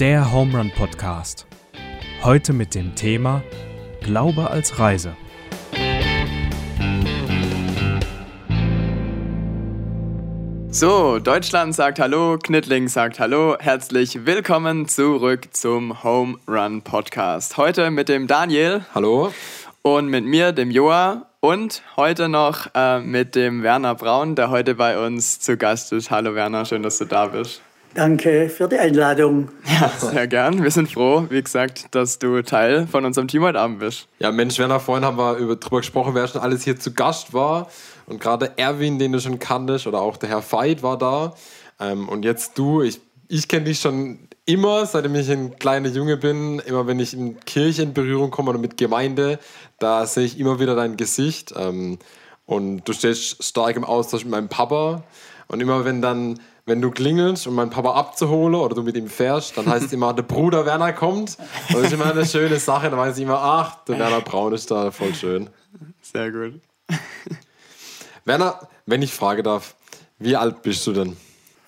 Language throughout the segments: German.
der Home Run Podcast. Heute mit dem Thema Glaube als Reise. So, Deutschland sagt Hallo, Knittling sagt Hallo. Herzlich willkommen zurück zum Home Run Podcast. Heute mit dem Daniel. Hallo. Und mit mir, dem Joa. Und heute noch äh, mit dem Werner Braun, der heute bei uns zu Gast ist. Hallo Werner, schön, dass du da bist. Danke für die Einladung. Ja, sehr gern. Wir sind froh, wie gesagt, dass du Teil von unserem Team heute Abend bist. Ja, Mensch, Werner, vorhin haben wir über, drüber gesprochen, wer schon alles hier zu Gast war. Und gerade Erwin, den du schon kanntest, oder auch der Herr Veit war da. Ähm, und jetzt du, ich, ich kenne dich schon immer, seitdem ich ein kleiner Junge bin, immer wenn ich in Kirche in Berührung komme oder mit Gemeinde, da sehe ich immer wieder dein Gesicht. Ähm, und du stehst stark im Austausch mit meinem Papa. Und immer wenn dann, wenn du klingelst, um meinen Papa abzuholen oder du mit ihm fährst, dann heißt es immer, der Bruder Werner kommt. Und das ist immer eine schöne Sache. Dann weiß ich immer, ach, der Werner Braun ist da, voll schön. Sehr gut. Werner, wenn ich fragen darf, wie alt bist du denn?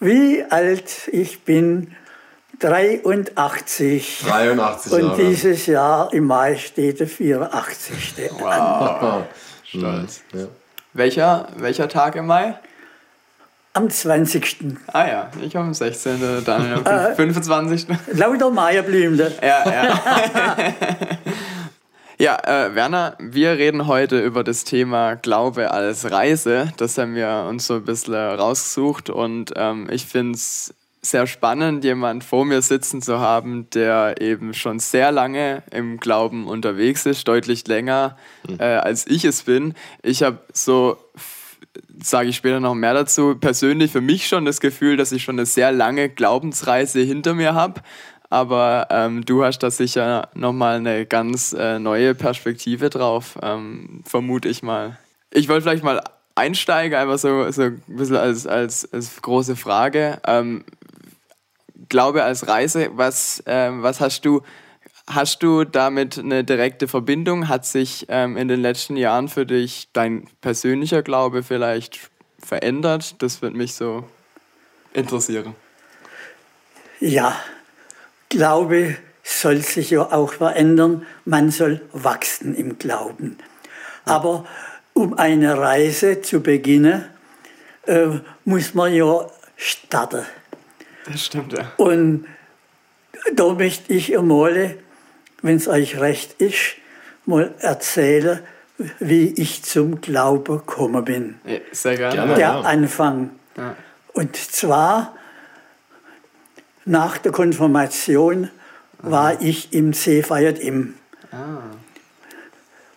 Wie alt ich bin? 83. 83 Und Jahre. dieses Jahr im Mai steht der 84. Steht an. Stolz. Ja. Welcher, welcher Tag im Mai? Am 20. Ah ja, ich am 16. Daniel am 25. Lauter Meierblümle. Ja, ja. ja, äh, Werner, wir reden heute über das Thema Glaube als Reise. Das haben wir uns so ein bisschen rausgesucht und ähm, ich finde es sehr spannend, jemand vor mir sitzen zu haben, der eben schon sehr lange im Glauben unterwegs ist, deutlich länger äh, als ich es bin. Ich habe so sage ich später noch mehr dazu, persönlich für mich schon das Gefühl, dass ich schon eine sehr lange Glaubensreise hinter mir habe. Aber ähm, du hast da sicher nochmal eine ganz äh, neue Perspektive drauf, ähm, vermute ich mal. Ich wollte vielleicht mal einsteigen, einfach so, so ein bisschen als, als, als große Frage. Ähm, Glaube als Reise, was, ähm, was hast du Hast du damit eine direkte Verbindung? Hat sich ähm, in den letzten Jahren für dich dein persönlicher Glaube vielleicht verändert? Das würde mich so interessieren. Ja, Glaube soll sich ja auch verändern. Man soll wachsen im Glauben. Aber um eine Reise zu beginnen, äh, muss man ja starten. Das stimmt, ja. Und da möchte ich einmal, wenn es euch recht ist, mal erzählen, wie ich zum Glauben gekommen bin. ja sehr gerne. Gerne. Der ja. Anfang. Ja. Und zwar nach der Konfirmation war ich im CVJM.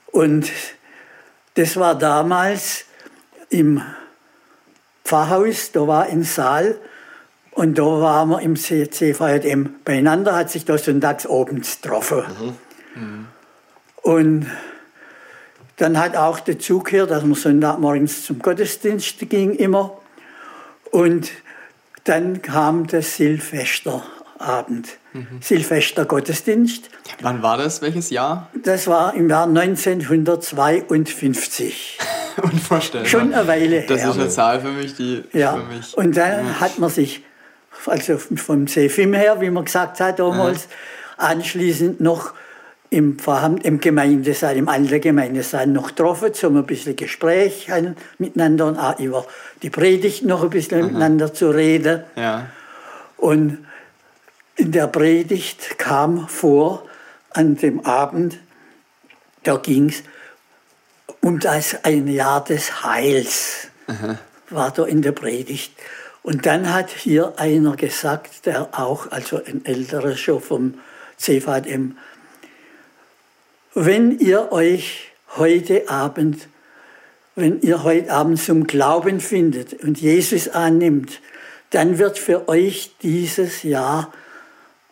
Und das war damals im Pfarrhaus, da war ein Saal und da waren wir im CVJM beieinander, hat sich da sonntags abends getroffen. Und dann hat auch dazu gehört, dass man Sonntagmorgens zum Gottesdienst ging immer. Und dann kam der Silvesterabend, Silvestergottesdienst. Wann war das? Welches Jahr? Das war im Jahr 1952. Unvorstellbar. Schon eine Weile Das her. ist eine Zahl für mich, die Ja, für mich. und dann hat man sich, also vom CFIM her, wie man gesagt hat damals, anschließend noch im, Pfarramt, im Gemeindesaal, im alten Gemeindesaal noch getroffen, zum ein bisschen Gespräch ein- miteinander und auch über die Predigt noch ein bisschen miteinander zu reden. Ja. Und in der Predigt kam vor, an dem Abend, da ging es um das ein Jahr des Heils, war da in der Predigt. Und dann hat hier einer gesagt, der auch, also ein älterer schon vom CVM, wenn ihr euch heute Abend, wenn ihr heute Abend zum Glauben findet und Jesus annimmt, dann wird für euch dieses Jahr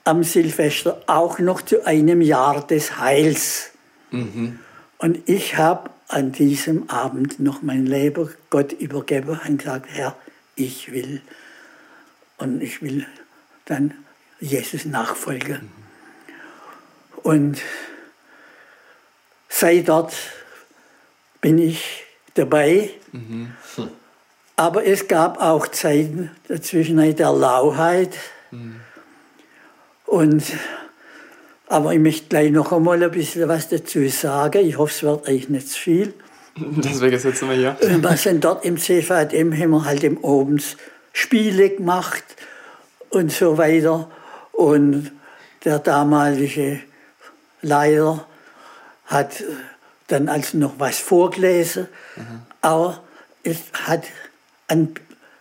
am Silvester auch noch zu einem Jahr des Heils. Und ich habe an diesem Abend noch mein Leben Gott übergeben und gesagt, Herr, ich will. Und ich will dann Jesus nachfolgen. Und seit dort bin ich dabei. Aber es gab auch Zeiten dazwischen der Lauheit. Und, aber ich möchte gleich noch einmal ein bisschen was dazu sagen. Ich hoffe, es wird euch nicht zu viel. Deswegen sitzen wir hier. Und wir sind dort im CVM, haben wir halt im Obens Spiele gemacht und so weiter. Und der damalige Leiter hat dann also noch was vorgelesen, mhm. aber es hat eine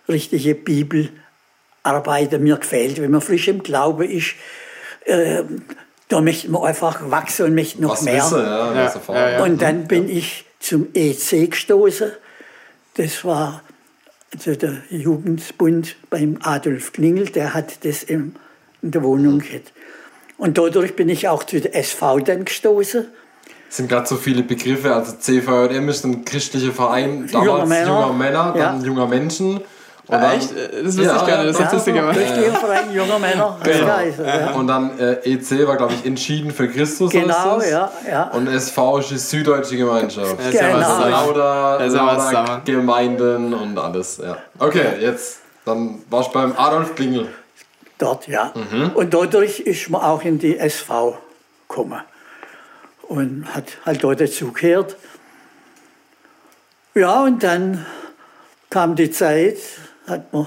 richtige Bibelarbeit mir gefällt. Wenn man frisch im Glaube ist, äh, da möchte man einfach wachsen und möchte noch was mehr. Wissen, ja, ja, ja, ja, Und dann bin ich zum EC gestoßen. Das war also der Jugendbund beim Adolf Klingel, der hat das in, der Wohnung gehabt. Und dadurch bin ich auch zu der SV dann gestoßen. Es sind gerade so viele Begriffe, also CVJM ist ein christlicher Verein, damals junger Männer, junger Männer dann ja. junger Menschen. Und dann, Echt? Das wusste ja, ich nicht. Das ist lustig. Ja, Verein junger Männer. Genau. Geist, ja. Und dann äh, EC war, glaube ich, entschieden für Christus. Genau, ja, ja. Und SV ist die Süddeutsche Gemeinschaft. Ja, genau. Lauter, lauter Gemeinden und alles. Ja. Okay, jetzt. Dann warst du beim Adolf Klingel. Dort, ja. Mhm. Und dadurch ist man auch in die SV gekommen. Und hat halt dort dazugehört. Ja, und dann kam die Zeit, hat man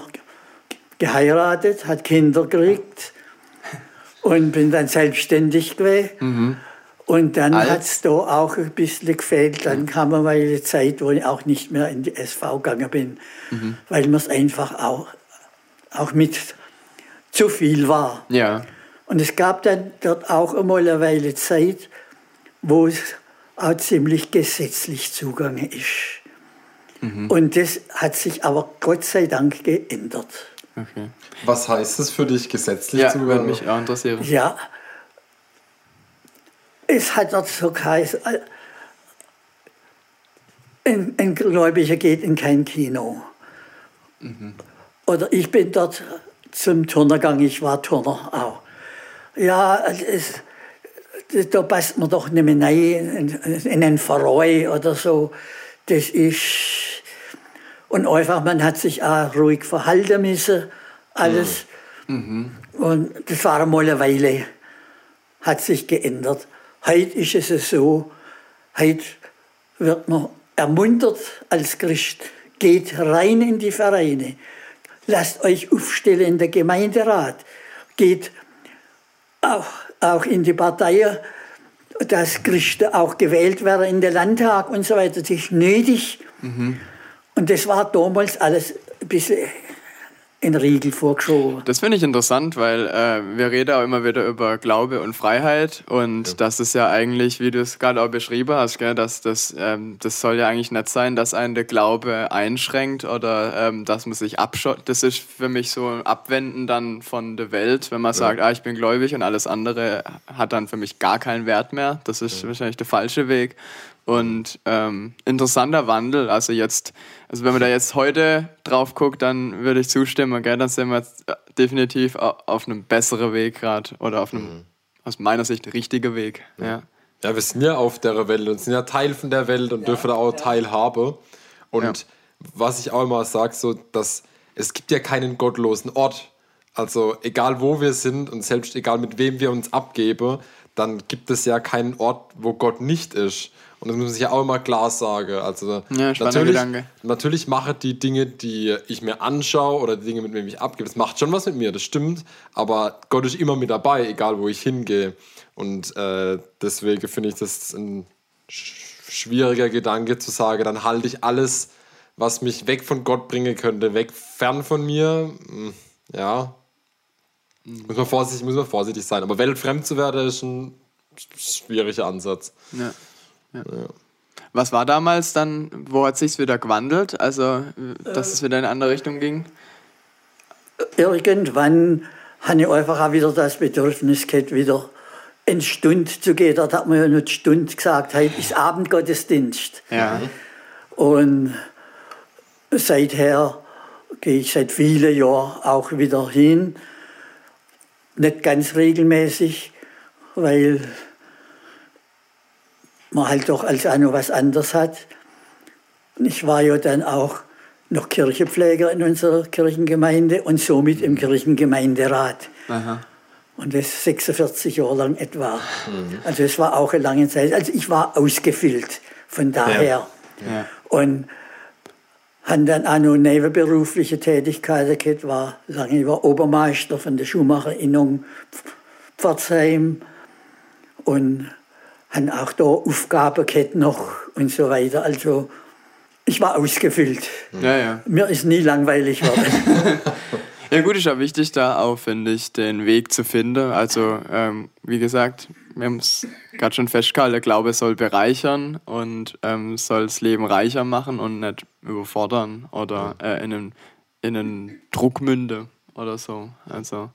geheiratet, hat Kinder gekriegt und bin dann selbstständig gewesen. Mhm. Und dann hat es da auch ein bisschen gefehlt. Dann kam mal eine Zeit, wo ich auch nicht mehr in die SV gegangen bin, mhm. weil mir es einfach auch, auch mit zu viel war. Ja. Und es gab dann dort auch einmal eine Weile Zeit, wo es auch ziemlich gesetzlich zugange ist. Mhm. Und das hat sich aber Gott sei Dank geändert. Okay. Was heißt es für dich gesetzlich ja, zu werden? mich auch interessieren. Ja, es hat dort so geheißen, äh, ein, ein Gläubiger geht in kein Kino. Mhm. Oder ich bin dort zum Turnergang, ich war Turner auch. Ja, es, da passt man doch nicht mehr rein in, in einen Verein oder so. Das ist und einfach, man hat sich auch ruhig verhalten müssen, alles. Mhm. Und das war einmal eine Weile, hat sich geändert. Heute ist es so, heute wird man ermuntert als Christ, geht rein in die Vereine, lasst euch aufstellen in der Gemeinderat, geht auch, auch in die Partei, dass Christen auch gewählt werden in den Landtag und so weiter. Das ist nötig. Mhm. Und das war damals alles ein bisschen in Riegel vorgeschoben. Das finde ich interessant, weil äh, wir reden auch immer wieder über Glaube und Freiheit und ja. das ist ja eigentlich, wie du es gerade auch beschrieben hast, gell, dass das, ähm, das soll ja eigentlich nicht sein, dass einen der Glaube einschränkt oder ähm, dass man sich abschottet. Das ist für mich so ein Abwenden dann von der Welt, wenn man ja. sagt, ah, ich bin gläubig und alles andere hat dann für mich gar keinen Wert mehr. Das ist ja. wahrscheinlich der falsche Weg. Und ähm, interessanter Wandel. Also jetzt, also wenn man da jetzt heute drauf guckt, dann würde ich zustimmen, gell? dann sind wir jetzt äh, definitiv auf einem besseren Weg gerade oder auf einem, mhm. aus meiner Sicht, richtigen Weg. Ja. ja. ja. wir sind ja auf der Welt und sind ja Teil von der Welt und ja, dürfen da auch ja. teilhaben. Und was ich auch immer sage, so, dass es gibt ja keinen gottlosen Ort. Also egal wo wir sind und selbst egal mit wem wir uns abgeben, dann gibt es ja keinen Ort, wo Gott nicht ist. Und das muss man sich ja auch immer klar sagen. Also ja, natürlich, Gedanke. natürlich mache die Dinge, die ich mir anschaue oder die Dinge, mit denen ich abgebe, das macht schon was mit mir, das stimmt. Aber Gott ist immer mit dabei, egal wo ich hingehe. Und äh, deswegen finde ich das ein schwieriger Gedanke zu sagen, dann halte ich alles, was mich weg von Gott bringen könnte, weg fern von mir. Hm, ja. Muss man vorsichtig, muss man vorsichtig sein. Aber weltfremd zu werden, ist ein schwieriger Ansatz. Ja. Ja. Was war damals dann, wo hat sich wieder gewandelt? Also, dass es wieder in eine andere Richtung ging? Irgendwann habe ich einfach auch wieder das Bedürfnis gehabt, wieder in Stunde zu gehen. Dort hat man ja nicht Stunde gesagt, heute ist Abendgottesdienst. Ja. Und seither gehe ich seit vielen Jahren auch wieder hin. Nicht ganz regelmäßig, weil man halt doch als auch noch was anderes hat. Und ich war ja dann auch noch Kirchenpfleger in unserer Kirchengemeinde und somit im Kirchengemeinderat. Aha. Und das 46 Jahre lang etwa. Also es war auch eine lange Zeit. Also ich war ausgefüllt von daher. Ja. Und habe dann auch noch nebenberufliche Tätigkeiten gehabt, war lange ich war Obermeister von der Schuhmacherinnung Pforzheim und habe auch da Aufgaben gehabt noch und so weiter. Also ich war ausgefüllt. Ja, ja. Mir ist nie langweilig geworden. Ja, gut, ist ja wichtig, da auch, finde ich, den Weg zu finden. Also, ähm, wie gesagt, wir haben es gerade schon festgehalten, der Glaube soll bereichern und ähm, soll das Leben reicher machen und nicht überfordern oder äh, in, einen, in einen Druck münden oder so. Also,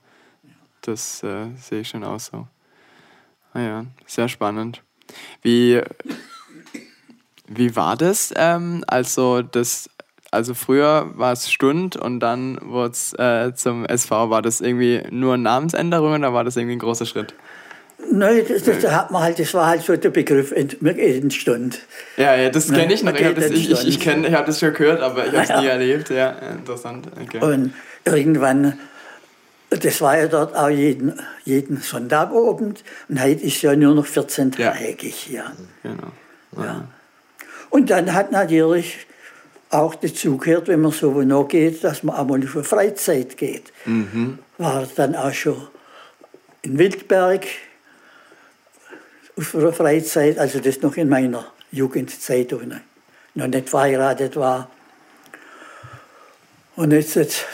das äh, sehe ich schon auch so. Ah ja, sehr spannend. Wie, wie war das? Ähm, also, das also früher war es Stund und dann wurde es äh, zum SV. War das irgendwie nur Namensänderung oder war das irgendwie ein großer Schritt? Nein, das, das, da hat man halt, das war halt so der Begriff ent, man geht in Stund. Ja, ja, das kenne ich noch. Ich habe das, ich, in ich, ich, kenn, ich hab das schon gehört, aber ich habe es Ja. nie erlebt. Ja, interessant. Okay. Und irgendwann, das war ja dort auch jeden, jeden Sonntagabend und heute ist ja nur noch 14-tägig. Ja. Genau. Ja. Und dann hat natürlich auch dazugehört, wenn man so noch geht, dass man auch mal für Freizeit geht. War dann auch schon in Wildberg auf einer Freizeit, also das noch in meiner Jugendzeit, wo ich noch nicht verheiratet war. Und jetzt, jetzt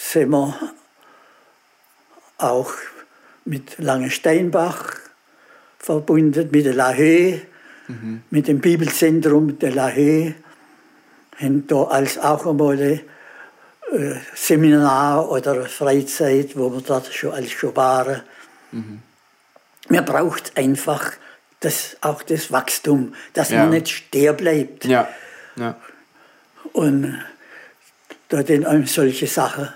sind wir auch mit Langensteinbach verbunden, mit der Lahö, mit dem Bibelzentrum der Lahö, haben da als auch einmal ein äh, Seminar oder Freizeit, wo wir dort schon als schon waren. Man braucht einfach das, auch das Wachstum, dass Ja. man nicht stehen bleibt. Ja. ja. Und da sind einem solche Sachen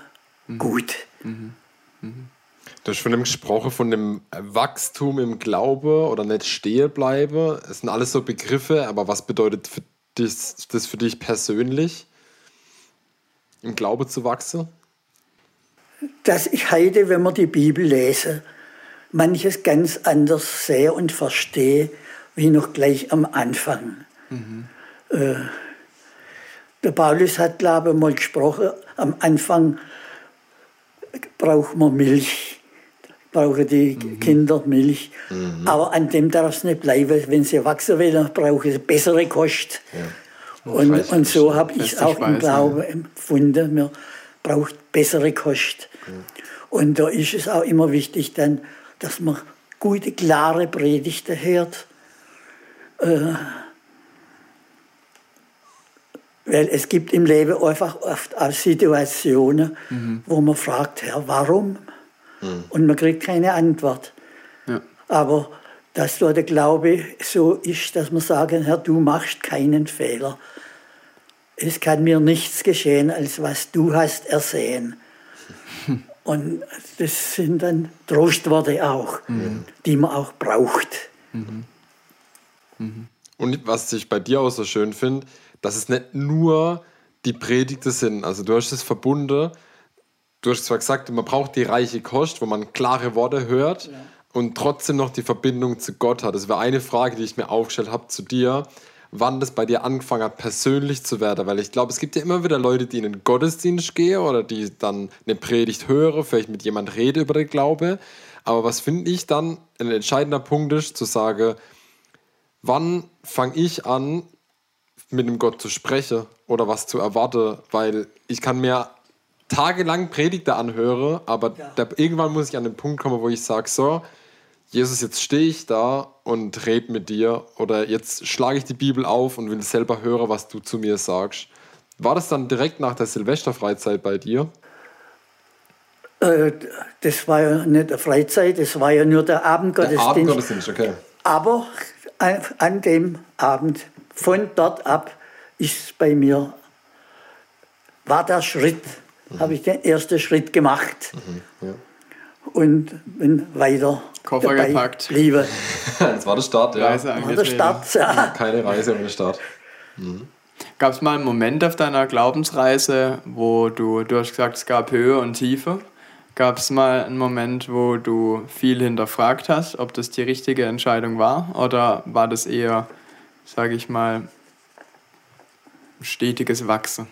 gut. Du hast von dem gesprochen, von dem Wachstum im Glaube oder nicht stehen bleiben. Es sind alles so Begriffe, aber was bedeutet für dich, das für dich persönlich, im Glaube zu wachsen? dass ich heute, wenn wir die Bibel lese, manches ganz anders sehe und verstehe, wie noch gleich am Anfang. Äh, der Paulus hat, glaube ich, mal gesprochen, am Anfang braucht man Milch, brauchen die Kinder Milch, aber an dem darf es nicht bleiben. Wenn sie wachsen wollen, brauchen sie bessere Kost. Und, Fleisch- und so habe ich es auch im Glauben empfunden. Man braucht bessere Kost. Und da ist es auch immer wichtig, dann, dass man gute, klare Predigten hört. Äh, weil es gibt im Leben einfach oft auch Situationen, wo man fragt, Herr, warum? Und man kriegt keine Antwort. Ja. Aber dass da der Glaube so ist, dass man sagen, Herr, du machst keinen Fehler. Es kann mir nichts geschehen, als was du hast ersehen. Und das sind dann Trostworte auch, die man auch braucht. Und was ich bei dir auch so schön finde, dass es nicht nur die Predigten sind. Also du hast es verbunden. Du hast zwar gesagt, man braucht die reiche Kost, wo man klare Worte hört und trotzdem noch die Verbindung zu Gott hat. Das wäre eine Frage, die ich mir aufgestellt habe zu dir, wann das bei dir angefangen hat, persönlich zu werden. Weil ich glaube, es gibt ja immer wieder Leute, die in den Gottesdienst gehen oder die dann eine Predigt hören, vielleicht mit jemand rede über den Glaube. Aber was finde ich dann ein entscheidender Punkt ist, zu sagen, wann fange ich an, mit dem Gott zu sprechen oder was zu erwarten, weil ich kann mir tagelang Predigte anhören, aber Ja. da, irgendwann muss ich an den Punkt kommen, wo ich sage, so, Jesus, jetzt stehe ich da und rede mit dir oder jetzt schlage ich die Bibel auf und will selber hören, was du zu mir sagst. War das dann direkt nach der Silvesterfreizeit bei dir? Äh, Das war ja nicht eine Freizeit, das war ja nur der Abendgottesdienst. Abendgottesdienst, okay. Aber an, an dem Abend, von dort ab, ist bei mir, war der Schritt, habe ich den ersten Schritt gemacht. Und bin weiter Koffer dabei gepackt. geblieben. Das war der Start, ja. Reise War der. Start. Ja. Keine Reise ohne Start. Gab es mal einen Moment auf deiner Glaubensreise, wo du, du hast gesagt, es gab Höhe und Tiefe. Gab es mal einen Moment, wo du viel hinterfragt hast, ob das die richtige Entscheidung war? Oder war das eher, sage ich mal, stetiges Wachsen?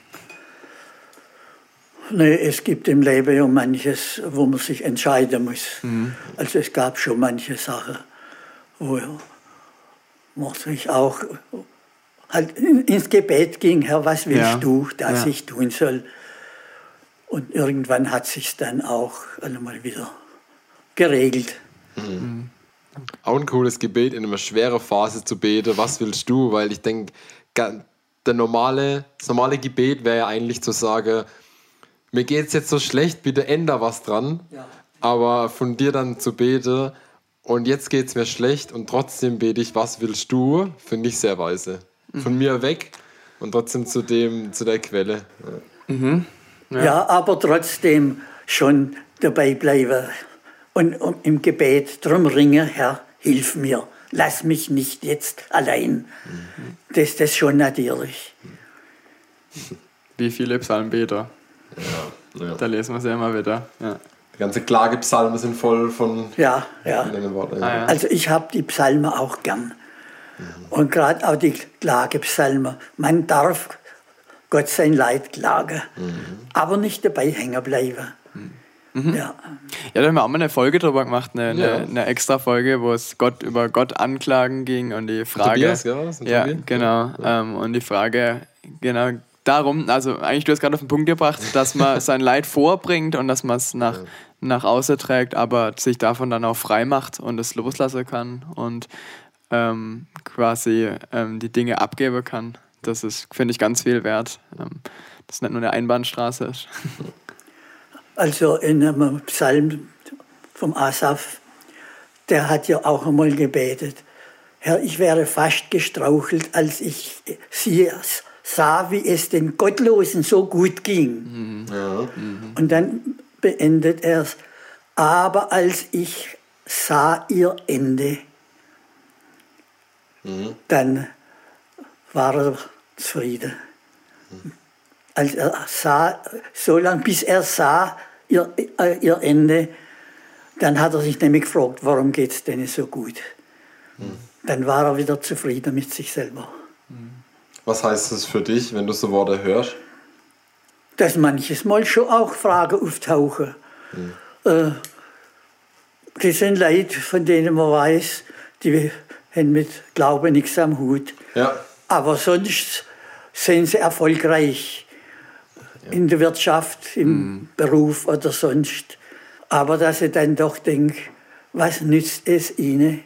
Nee, es gibt im Leben ja manches, wo man sich entscheiden muss. Mhm. Also es gab schon manche Sachen, wo man sich auch halt ins Gebet ging, Herr, was willst ja. du, dass ja. ich tun soll? Und irgendwann hat sich dann auch einmal wieder geregelt. Mhm. Auch ein cooles Gebet in einer schweren Phase zu beten. Was willst du? Weil ich denke, der normale, das normale Gebet wäre ja eigentlich zu sagen, mir geht es jetzt so schlecht, bitte änder was dran. Ja. Aber von dir dann zu beten, und jetzt geht es mir schlecht und trotzdem bete ich, was willst du, finde ich sehr weise. Mhm. Von mir weg und trotzdem zu, dem, zu der Quelle. Ja. Mhm. Ja. ja. aber trotzdem schon dabei bleiben und, und im Gebet drum ringen, Herr, hilf mir, lass mich nicht jetzt allein. Mhm. Das, ist schon natürlich. Wie viele Psalmbeter? Ja, ja. Da lesen wir es ja immer wieder. Ja. Die ganze Klagepsalmen sind voll von ja, ja. Worten. Ah, ja. Also ich habe die Psalmen auch gern. Mhm. Und gerade auch die Klagepsalmen. Man darf Gott sein Leid klagen, mhm. aber nicht dabei hängen bleiben. Mhm. Ja. ja, da haben wir auch mal eine Folge drüber gemacht, eine, eine, eine, extra Folge, wo es Gott über Gott anklagen ging und die Frage. Tobias, ja, ja genau. Ja. Ähm, und die Frage, genau, darum, also eigentlich du hast gerade auf den Punkt gebracht, dass man sein Leid vorbringt und dass man es nach, ja. nach außen trägt, aber sich davon dann auch frei macht und es loslassen kann und ähm, quasi ähm, die Dinge abgeben kann. Das ist, finde ich, ganz viel wert. Ähm, das nicht nur eine Einbahnstraße ist. Also in einem Psalm vom Asaf, der hat ja auch einmal gebetet. Herr, ich wäre fast gestrauchelt, als ich sie sah, wie es den Gottlosen so gut ging. Mhm. Ja. Mhm. Und dann beendet er es. Aber als ich sah ihr Ende, mhm. dann war er zufrieden. Mhm. Als er sah, so lange bis er sah ihr, äh, ihr Ende, dann hat er sich nämlich gefragt, warum geht es denn so gut? Mhm. Dann war er wieder zufrieden mit sich selber. Was heißt das für dich, wenn du so Worte hörst? Dass manches Mal schon auch Fragen auftauchen. Hm. Äh, das sind Leute, von denen man weiß, die haben mit Glauben nichts am Hut. Ja. Aber sonst sind sie erfolgreich ja. in der Wirtschaft, im mhm. Beruf oder sonst. Aber dass ich dann doch denke, was nützt es ihnen,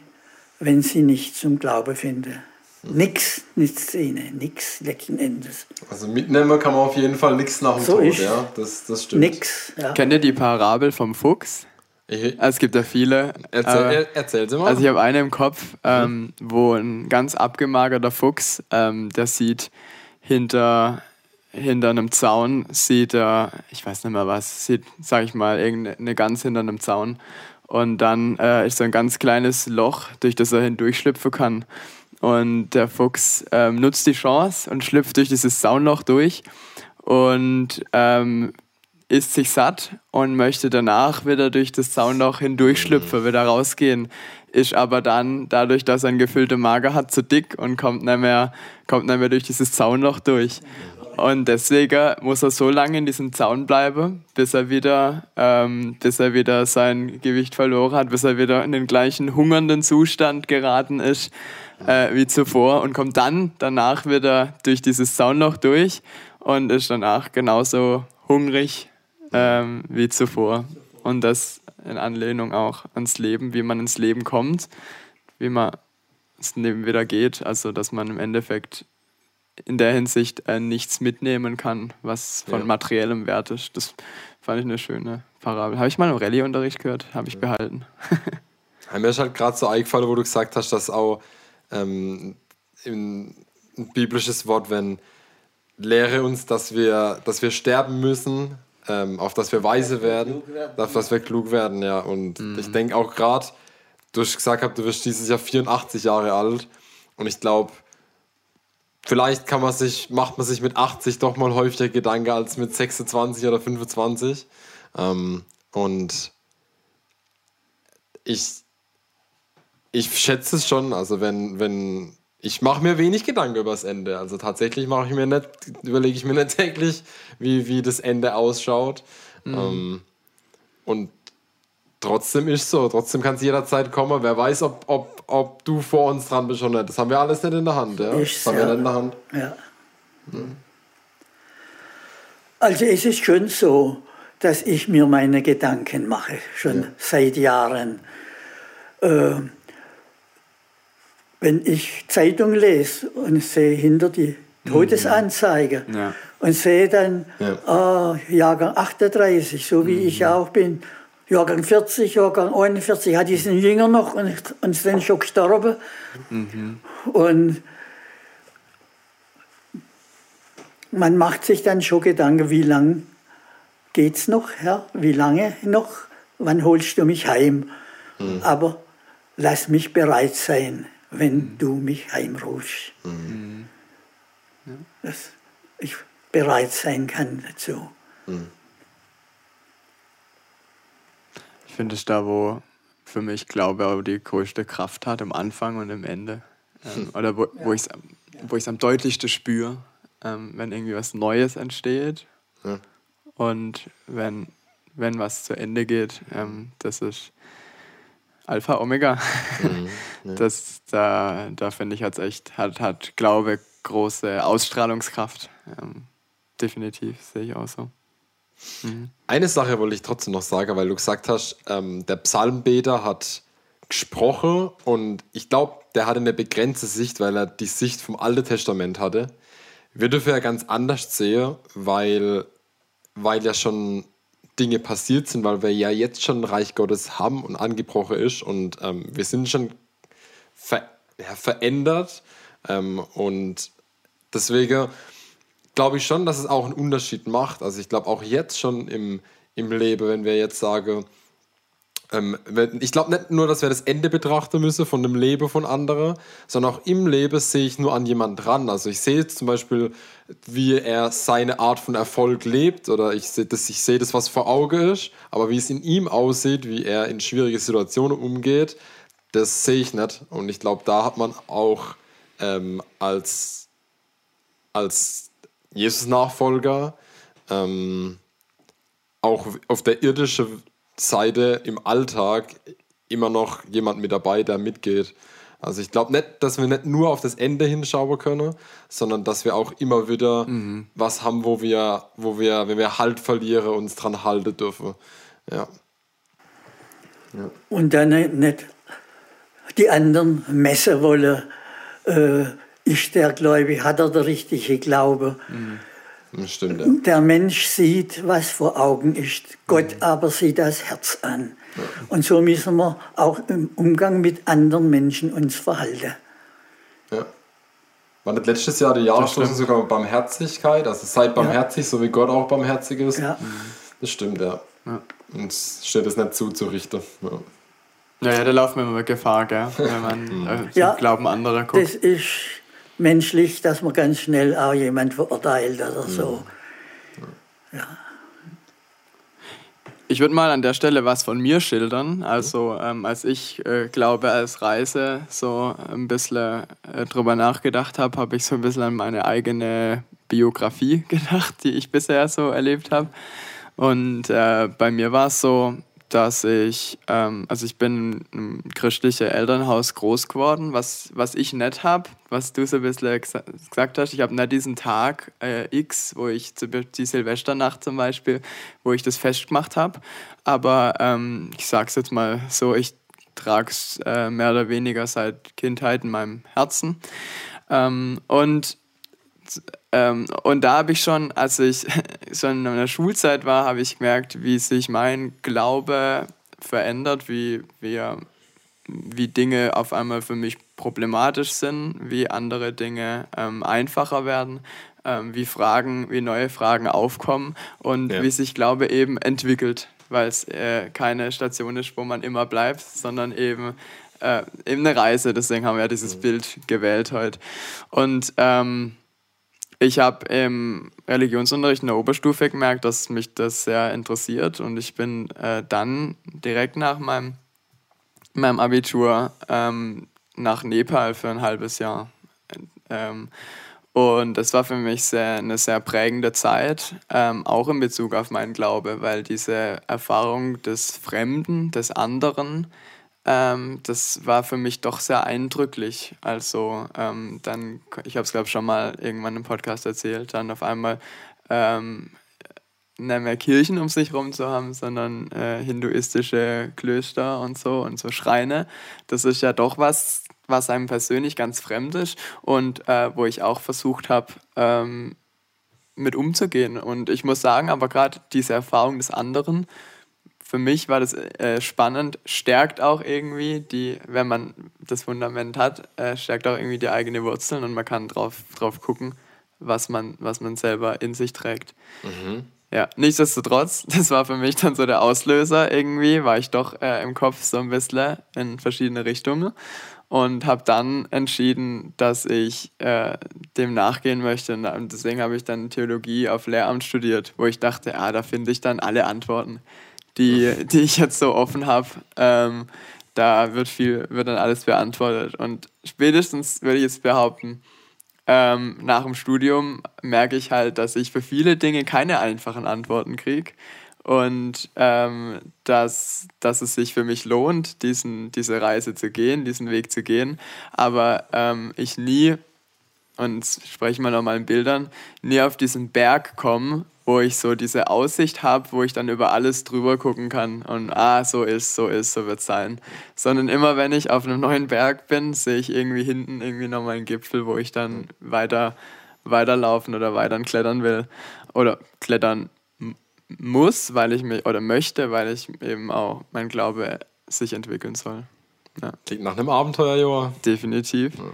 wenn sie nicht zum Glauben finden? Nix, nichts Szene, nix letzten Endes. Also mitnehmen kann man auf jeden Fall nichts nach dem so Tod, ja, das, das stimmt. Nix, ja. Kennt ihr die Parabel vom Fuchs? Ich, es gibt ja viele. Erzähl, äh, erzähl sie mal. Also ich habe eine im Kopf, ähm, wo ein ganz abgemagerter Fuchs, ähm, der sieht hinter, hinter einem Zaun, sieht er, ich weiß nicht mehr was, sieht, sag ich mal, irgendeine Gans hinter einem Zaun. Und dann äh, ist so ein ganz kleines Loch, durch das er hindurchschlüpfen kann. Und der Fuchs ähm, nutzt die Chance und schlüpft durch dieses Saunloch durch und ähm, isst sich satt und möchte danach wieder durch das Zaunloch hindurchschlüpfen, wieder rausgehen. Ist aber dann, dadurch, dass er ein gefüllte Mager hat, zu dick und kommt nicht mehr, kommt nicht mehr durch dieses Zaunloch durch. Und deswegen muss er so lange in diesem Zaun bleiben, bis er wieder, ähm, bis er wieder sein Gewicht verloren hat, bis er wieder in den gleichen hungernden Zustand geraten ist äh, wie zuvor und kommt dann danach wieder durch dieses Zaunloch durch und ist danach genauso hungrig ähm, wie zuvor. Und das in Anlehnung auch ans Leben, wie man ins Leben kommt, wie man ins Leben wieder geht. Also, dass man im Endeffekt in der Hinsicht äh, nichts mitnehmen kann, was von ja. materiellem Wert ist. Das fand ich eine schöne Parabel. Habe ich mal im Rallye-Unterricht gehört, habe ich ja. behalten. Mir ist halt gerade so eingefallen, wo du gesagt hast, dass auch ähm, ein biblisches Wort, wenn lehre uns, dass wir, dass wir sterben müssen, ähm, auf dass wir weise werden, auf dass wir klug werden, ja. Und mhm. ich denke auch gerade, du hast gesagt, du wirst dieses Jahr 84 Jahre alt und ich glaube, vielleicht kann man sich, macht man sich mit 80 doch mal häufiger Gedanken als mit 26 oder 25. Ähm, und ich, ich schätze es schon, also wenn, wenn ich mache mir wenig Gedanken über das Ende. Also tatsächlich mache ich mir nicht, überlege ich mir nicht täglich, wie, wie das Ende ausschaut. Mhm. Ähm, und trotzdem ist so, trotzdem kann es jederzeit kommen. Wer weiß, ob, ob, ob du vor uns dran bist oder nicht. Das haben wir alles nicht in der Hand. Ja? Ich, das haben ja. wir nicht in der Hand. Ja. Mhm. Also es ist schon so, dass ich mir meine Gedanken mache, schon ja. seit Jahren. Äh, wenn ich Zeitung lese und sehe hinter die Todesanzeige mhm. ja. und sehe dann ja. äh, Jahrgang 38, so wie mhm. ich auch bin, Jahrgang 40, Jahrgang 41, hat diesen Jünger noch und, und dann schon gestorben. Mhm. Und man macht sich dann schon Gedanken, wie lange geht es noch, Herr? Wie lange noch? Wann holst du mich heim? Mhm. Aber lass mich bereit sein wenn mhm. du mich heimrufst. Mhm. Ja. Dass ich bereit sein kann dazu. Ich finde es da, wo für mich Glaube auch die größte Kraft hat, am Anfang und am Ende. Ähm, oder wo, ja. wo ich es wo am deutlichsten spüre, ähm, wenn irgendwie was Neues entsteht. Ja. Und wenn, wenn was zu Ende geht, ähm, das ist Alpha Omega. Mhm, ja. Das, da, da finde ich, hat's echt, hat, hat Glaube große Ausstrahlungskraft. Ähm, definitiv, sehe ich auch so. Mhm. Eine Sache wollte ich trotzdem noch sagen, weil du gesagt hast, ähm, der Psalmbeter hat gesprochen und ich glaube, der hatte eine begrenzte Sicht, weil er die Sicht vom Alten Testament hatte. Wir dürfen ja ganz anders sehen, weil, weil ja schon Dinge passiert sind, weil wir ja jetzt schon Reich Gottes haben und angebrochen ist und ähm, wir sind schon ver ja, verändert ähm, und deswegen glaube ich schon, dass es auch einen Unterschied macht. Also ich glaube auch jetzt schon im, im Leben, wenn wir jetzt sagen, ähm, ich glaube nicht nur, dass wir das Ende betrachten müssen von dem Leben von anderen, sondern auch im Leben sehe ich nur an jemand dran. Also ich sehe zum Beispiel, wie er seine Art von Erfolg lebt oder ich sehe das, ich sehe das, was vor Auge ist, aber wie es in ihm aussieht, wie er in schwierige Situationen umgeht, das sehe ich nicht. Und ich glaube, da hat man auch ähm, als, als Jesus-Nachfolger ähm, auch auf der irdischen Seite im Alltag immer noch jemand mit dabei, der mitgeht. Also ich glaube nicht, dass wir nicht nur auf das Ende hinschauen können, sondern dass wir auch immer wieder mhm. was haben, wo wir, wo wir, wenn wir Halt verlieren, uns dran halten dürfen. Ja. ja. Und dann nicht die anderen messen wollen, äh, ist der Gläubige, hat er der richtige Glaube. Mhm. Stimmt, ja. Der Mensch sieht, was vor Augen ist. Gott mhm. aber sieht das Herz an. Ja. Und so müssen wir auch im Umgang mit anderen Menschen uns verhalten. Ja. War nicht letztes Jahr die Jahresschluss sogar Barmherzigkeit? Also seid barmherzig, ja. so wie Gott auch barmherzig ist. Ja. Das stimmt, ja. ja. Uns steht es nicht zu, zu richten. Ja. Ja, ja, da laufen wir immer Gefahr, gell? wenn man äh, ja, Glauben anderer guckt. Das ist menschlich, dass man ganz schnell auch jemand verurteilt oder so. Ja. Ich würde mal an der Stelle was von mir schildern. Also ähm, als ich äh, glaube als Reise so ein bisschen äh, drüber nachgedacht habe, habe ich so ein bisschen an meine eigene Biografie gedacht, die ich bisher so erlebt habe. Und äh, bei mir war es so, dass ich, ähm, also ich bin im christlichen Elternhaus groß geworden, was, was ich nicht habe, was du so ein bisschen gesagt hast. Ich habe nicht diesen Tag äh, X, wo ich die Silvesternacht zum Beispiel, wo ich das festgemacht habe. Aber ähm, ich sage es jetzt mal so, ich trage es äh, mehr oder weniger seit Kindheit in meinem Herzen. Ähm, und ähm, und da habe ich schon, als ich schon in der Schulzeit war, habe ich gemerkt, wie sich mein Glaube verändert, wie, wie, wie Dinge auf einmal für mich problematisch sind, wie andere Dinge ähm, einfacher werden, ähm, wie Fragen, wie neue Fragen aufkommen und ja. wie sich Glaube eben entwickelt, weil es äh, keine Station ist, wo man immer bleibt, sondern eben äh, eben eine Reise, deswegen haben wir ja dieses mhm. Bild gewählt heute. Und ähm, ich habe im Religionsunterricht in der Oberstufe gemerkt, dass mich das sehr interessiert und ich bin äh, dann direkt nach meinem, meinem Abitur ähm, nach Nepal für ein halbes Jahr. Ähm, und das war für mich sehr, eine sehr prägende Zeit, ähm, auch in Bezug auf meinen Glaube, weil diese Erfahrung des Fremden, des anderen, ähm, das war für mich doch sehr eindrücklich. Also ähm, dann, ich habe es glaube ich schon mal irgendwann im Podcast erzählt, dann auf einmal ähm, nicht mehr Kirchen um sich herum zu haben, sondern äh, hinduistische Klöster und so und so Schreine. Das ist ja doch was, was einem persönlich ganz fremd ist und äh, wo ich auch versucht habe, ähm, mit umzugehen. Und ich muss sagen, aber gerade diese Erfahrung des anderen, für mich war das äh, spannend, stärkt auch irgendwie die, wenn man das Fundament hat, äh, stärkt auch irgendwie die eigene Wurzeln und man kann drauf, drauf gucken, was man, was man selber in sich trägt. Mhm. Ja, nichtsdestotrotz, das war für mich dann so der Auslöser irgendwie, war ich doch äh, im Kopf so ein bisschen in verschiedene Richtungen und habe dann entschieden, dass ich äh, dem nachgehen möchte. Und deswegen habe ich dann Theologie auf Lehramt studiert, wo ich dachte, ah, da finde ich dann alle Antworten die, die ich jetzt so offen habe. Ähm, da wird viel, wird dann alles beantwortet. Und spätestens würde ich jetzt behaupten, ähm, nach dem Studium merke ich halt, dass ich für viele Dinge keine einfachen Antworten kriege. Und ähm, dass, dass es sich für mich lohnt, diesen, diese Reise zu gehen, diesen Weg zu gehen. Aber ähm, ich nie, und sprechen wir nochmal in Bildern, nie auf diesen Berg komme, wo ich so diese Aussicht habe, wo ich dann über alles drüber gucken kann und ah, so ist, so ist, so wird es sein. Sondern immer wenn ich auf einem neuen Berg bin, sehe ich irgendwie hinten irgendwie nochmal einen Gipfel, wo ich dann weiter weiterlaufen oder weiter klettern will oder klettern muss, weil ich mich oder möchte, weil ich eben auch mein Glaube sich entwickeln soll. Ja. Klingt nach einem Abenteuer, Joa. Definitiv. Ja.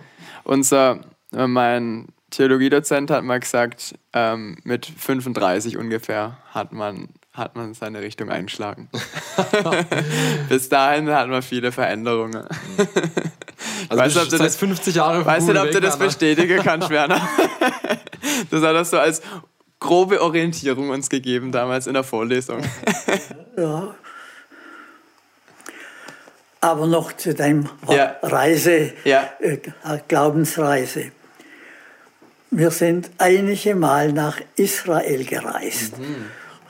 Unser, mein Theologiedozent hat mal gesagt, ähm, mit 35 ungefähr hat man, hat man seine Richtung eingeschlagen. Bis dahin hat man viele Veränderungen. Also weißt, ob du das 50 Jahre Weißt du, ob du das bestätigen kannst, Werner? das hat das so als grobe Orientierung uns gegeben damals in der Vorlesung. ja. Aber noch zu deinem ja. Reise, ja. Äh, Glaubensreise. Wir sind einige Mal nach Israel gereist. Mhm.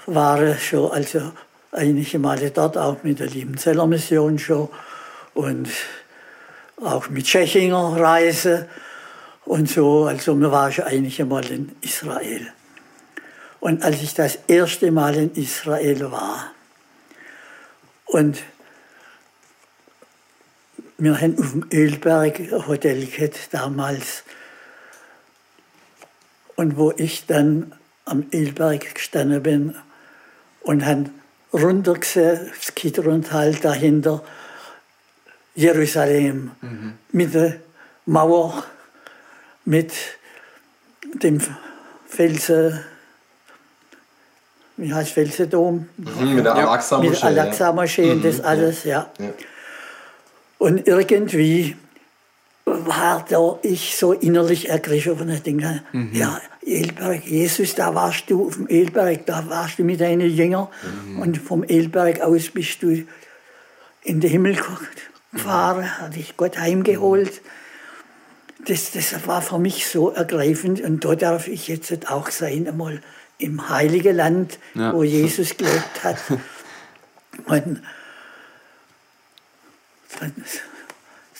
War schon also einige Male dort, auch mit der Lieben Zeller Mission schon und auch mit Tschechinger Reise und so. Also wir waren schon einige Mal in Israel. Und als ich das erste Mal in Israel war und wir haben auf dem Ölberg ein Hotel gehabt, damals und wo ich dann am Ilberg gestanden bin und habe runtergesehen, das Kidrontal dahinter, Jerusalem, mhm. mit der Mauer, mit dem Felsen, wie heißt Felsendom? Mhm, mit der Al-Aqsa-Moschee. Mit der Al-Aqsa-Moschee und das mhm, alles, ja. ja. Und irgendwie war da ich so innerlich ergriffen von der Dinge. Mhm. Ja, Elberg, Jesus, da warst du auf dem Elberg, da warst du mit deinen Jüngern mhm. und vom Elberg aus bist du in den Himmel gefahren, mhm. hat dich Gott heimgeholt. Das, das war für mich so ergreifend und da darf ich jetzt auch sein, einmal im Heiligen Land, ja. wo Jesus gelebt hat. und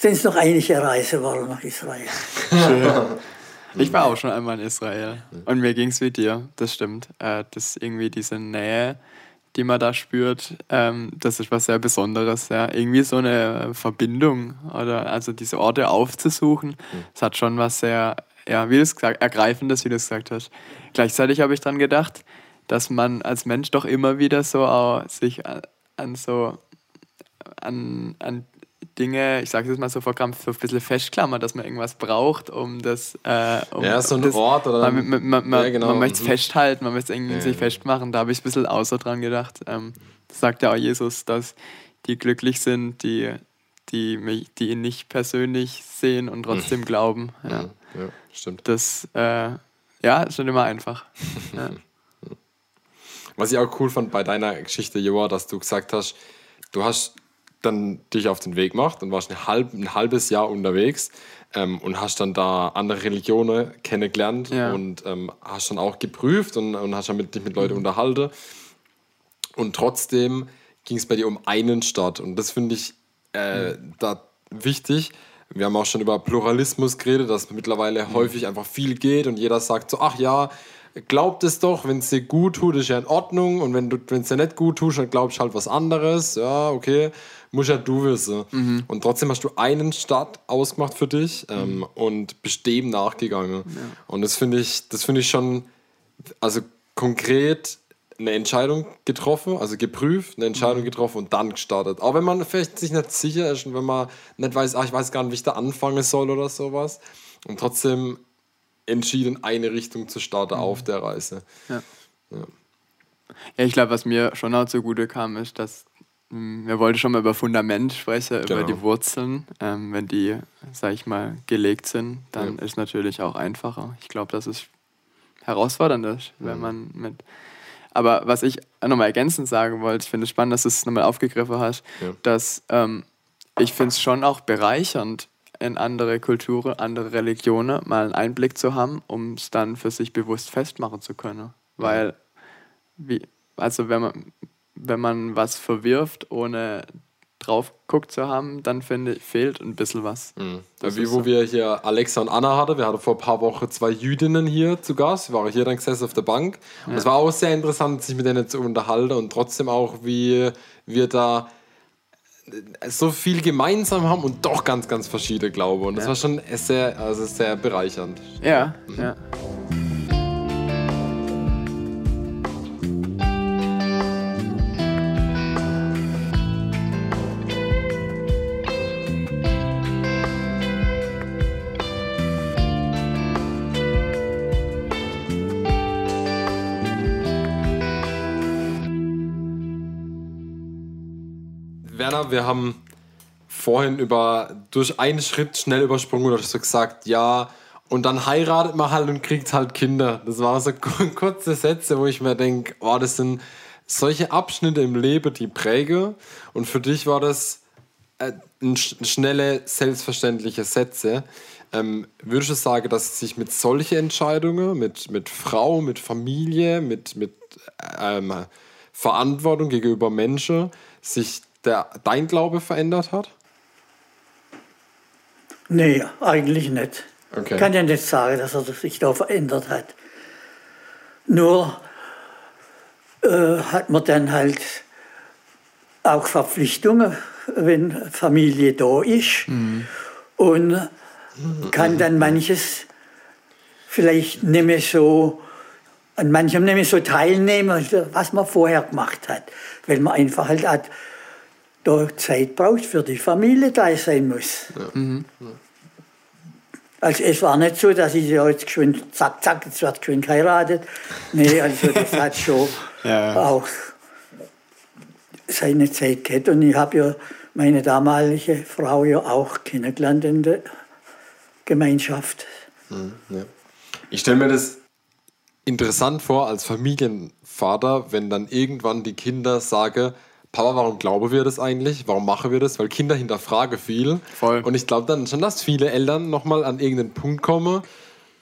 sind es noch einige Reise waren nach Israel. Schön. Ich war auch schon einmal in Israel und mir ging es wie dir, das stimmt. Äh, das irgendwie diese Nähe, die man da spürt, ähm, das ist was sehr Besonderes. Ja. Irgendwie so eine Verbindung oder also diese Orte aufzusuchen, das hat schon was sehr, ja, wie du es gesagt ergreifendes, wie du es gesagt hast. Gleichzeitig habe ich daran gedacht, dass man als Mensch doch immer wieder so auch sich an so an, an Dinge, ich sage es mal so verkrampft, so ein bisschen festklammert, dass man irgendwas braucht, um das. Äh, um, ja, so ein das, Ort oder. Man, man, man, man, ja, genau. möchte es mhm. festhalten, man möchte es irgendwie ja. sich festmachen. Da habe ich ein bisschen außer dran gedacht. Ähm, das sagt ja auch Jesus, dass die glücklich sind, die, die, mich, die ihn nicht persönlich sehen und trotzdem mhm. glauben. Ja. ja, stimmt. Das äh, ja, ist schon immer einfach. Was ich auch cool fand bei deiner Geschichte, Joa, dass du gesagt hast, du hast dann dich auf den Weg gemacht und warst ein, halb, ein halbes Jahr unterwegs ähm, und hast dann da andere Religionen kennengelernt ja. und ähm, hast dann auch geprüft und, und hast dann mit, dich mit Leuten mhm. unterhalten. Und trotzdem ging es bei dir um einen Stadt. Und das finde ich äh, mhm. da wichtig. Wir haben auch schon über Pluralismus geredet, dass mittlerweile mhm. häufig einfach viel geht und jeder sagt so, ach ja, glaubt es doch, wenn es dir gut tut, ist ja in Ordnung. Und wenn es dir nicht gut tut, dann glaubst du halt was anderes. Ja, okay, muss ja du wissen. Mhm. Und trotzdem hast du einen Start ausgemacht für dich ähm, mhm. und bist dem nachgegangen. Ja. Und das finde ich, das finde ich schon, also konkret eine Entscheidung getroffen, also geprüft, eine Entscheidung mhm. getroffen und dann gestartet. Auch wenn man vielleicht sich nicht sicher ist und wenn man nicht weiß, ach, ich weiß gar nicht, wie ich da anfangen soll oder sowas. Und trotzdem entschieden, eine Richtung zu starten mhm. auf der Reise. Ja, ja. ja ich glaube, was mir schon auch zugute kam, ist, dass hm, wir wollten schon mal über Fundament sprechen, genau. über die Wurzeln. Ähm, wenn die, sag ich mal, gelegt sind, dann ja. ist natürlich auch einfacher. Ich glaube, das ist herausfordernd ist, wenn mhm. man mit. Aber was ich nochmal ergänzend sagen wollte, ich finde es spannend, dass du es nochmal aufgegriffen hast, ja. dass ähm, ich finde es schon auch bereichernd, in andere Kulturen, andere Religionen mal einen Einblick zu haben, um es dann für sich bewusst festmachen zu können. Weil, wie, also wenn man, wenn man was verwirft, ohne drauf guckt zu haben, dann finde ich, fehlt ein bisschen was. Mhm. Wie wo so. wir hier Alexa und Anna hatten, wir hatten vor ein paar Wochen zwei Jüdinnen hier zu Gast, wir waren hier dann gesessen auf der Bank. Und ja. es war auch sehr interessant, sich mit denen zu unterhalten und trotzdem auch, wie wir da so viel gemeinsam haben und doch ganz, ganz verschiedene Glaube. Und das ja. war schon sehr, also sehr bereichernd. Ja, mhm. ja. Wir haben vorhin über durch einen Schritt schnell übersprungen oder so gesagt, ja, und dann heiratet man halt und kriegt halt Kinder. Das waren so kurze Sätze, wo ich mir denke, oh, das sind solche Abschnitte im Leben, die präge. Und für dich war das äh, schnelle, selbstverständliche Sätze. Ähm, würdest du sagen, dass sich mit solchen Entscheidungen, mit, mit Frau, mit Familie, mit, mit ähm, Verantwortung gegenüber Menschen, sich der dein Glaube verändert hat? Nee, eigentlich nicht. Okay. Ich kann ja nicht sagen, dass er sich da verändert hat. Nur äh, hat man dann halt auch Verpflichtungen, wenn Familie da ist. Mhm. Und kann dann manches vielleicht nicht mehr so, an manchem nicht mehr so teilnehmen, was man vorher gemacht hat. Weil man einfach halt hat, da Zeit braucht für die Familie da sein muss. Ja. Mhm. Also es war nicht so, dass ich ja jetzt geschwind, zack, zack, jetzt wird geschwind geheiratet. Nee, also das hat schon ja. auch seine Zeit gehabt. Und ich habe ja meine damalige Frau ja auch kennengelernt in der Gemeinschaft. Mhm, ja. Ich stelle mir das interessant vor als Familienvater, wenn dann irgendwann die Kinder sagen, Papa, warum glauben wir das eigentlich? Warum machen wir das? Weil Kinder hinterfragen viel. Voll. Und ich glaube dann schon, dass viele Eltern nochmal an irgendeinen Punkt kommen